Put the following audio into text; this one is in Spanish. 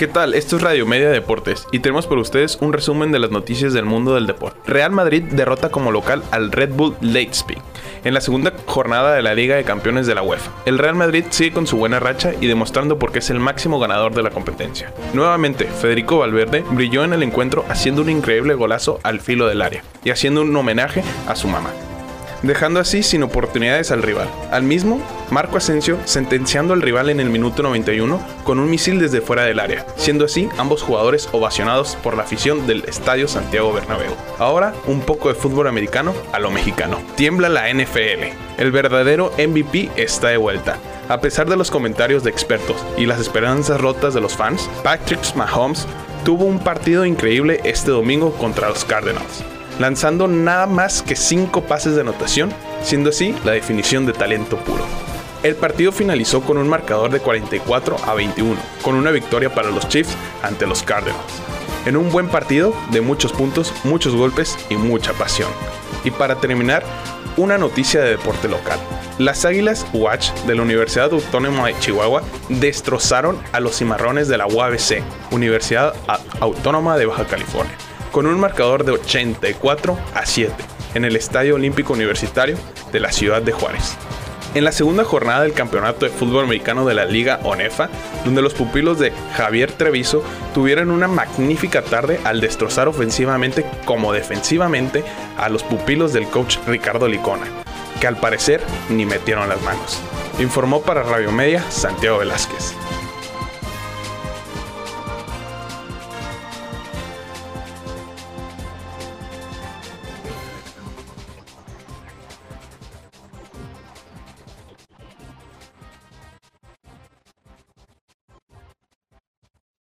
¿Qué tal? Esto es Radio Media Deportes y tenemos por ustedes un resumen de las noticias del mundo del deporte. Real Madrid derrota como local al Red Bull Leipzig en la segunda jornada de la Liga de Campeones de la UEFA. El Real Madrid sigue con su buena racha y demostrando por qué es el máximo ganador de la competencia. Nuevamente, Federico Valverde brilló en el encuentro haciendo un increíble golazo al filo del área y haciendo un homenaje a su mamá dejando así sin oportunidades al rival. Al mismo, Marco Asensio sentenciando al rival en el minuto 91 con un misil desde fuera del área, siendo así ambos jugadores ovacionados por la afición del Estadio Santiago Bernabéu. Ahora, un poco de fútbol americano a lo mexicano. Tiembla la NFL. El verdadero MVP está de vuelta. A pesar de los comentarios de expertos y las esperanzas rotas de los fans, Patrick Mahomes tuvo un partido increíble este domingo contra los Cardinals lanzando nada más que 5 pases de anotación, siendo así la definición de talento puro. El partido finalizó con un marcador de 44 a 21, con una victoria para los Chiefs ante los Cardinals. En un buen partido de muchos puntos, muchos golpes y mucha pasión. Y para terminar, una noticia de deporte local. Las Águilas Watch de la Universidad Autónoma de Chihuahua destrozaron a los cimarrones de la UABC, Universidad Autónoma de Baja California con un marcador de 84 a 7 en el Estadio Olímpico Universitario de la ciudad de Juárez. En la segunda jornada del Campeonato de Fútbol Americano de la Liga ONEFA, donde los pupilos de Javier Treviso tuvieron una magnífica tarde al destrozar ofensivamente como defensivamente a los pupilos del coach Ricardo Licona, que al parecer ni metieron las manos. Informó para Radio Media Santiago Velázquez.